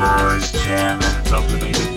Spurs Jam. Something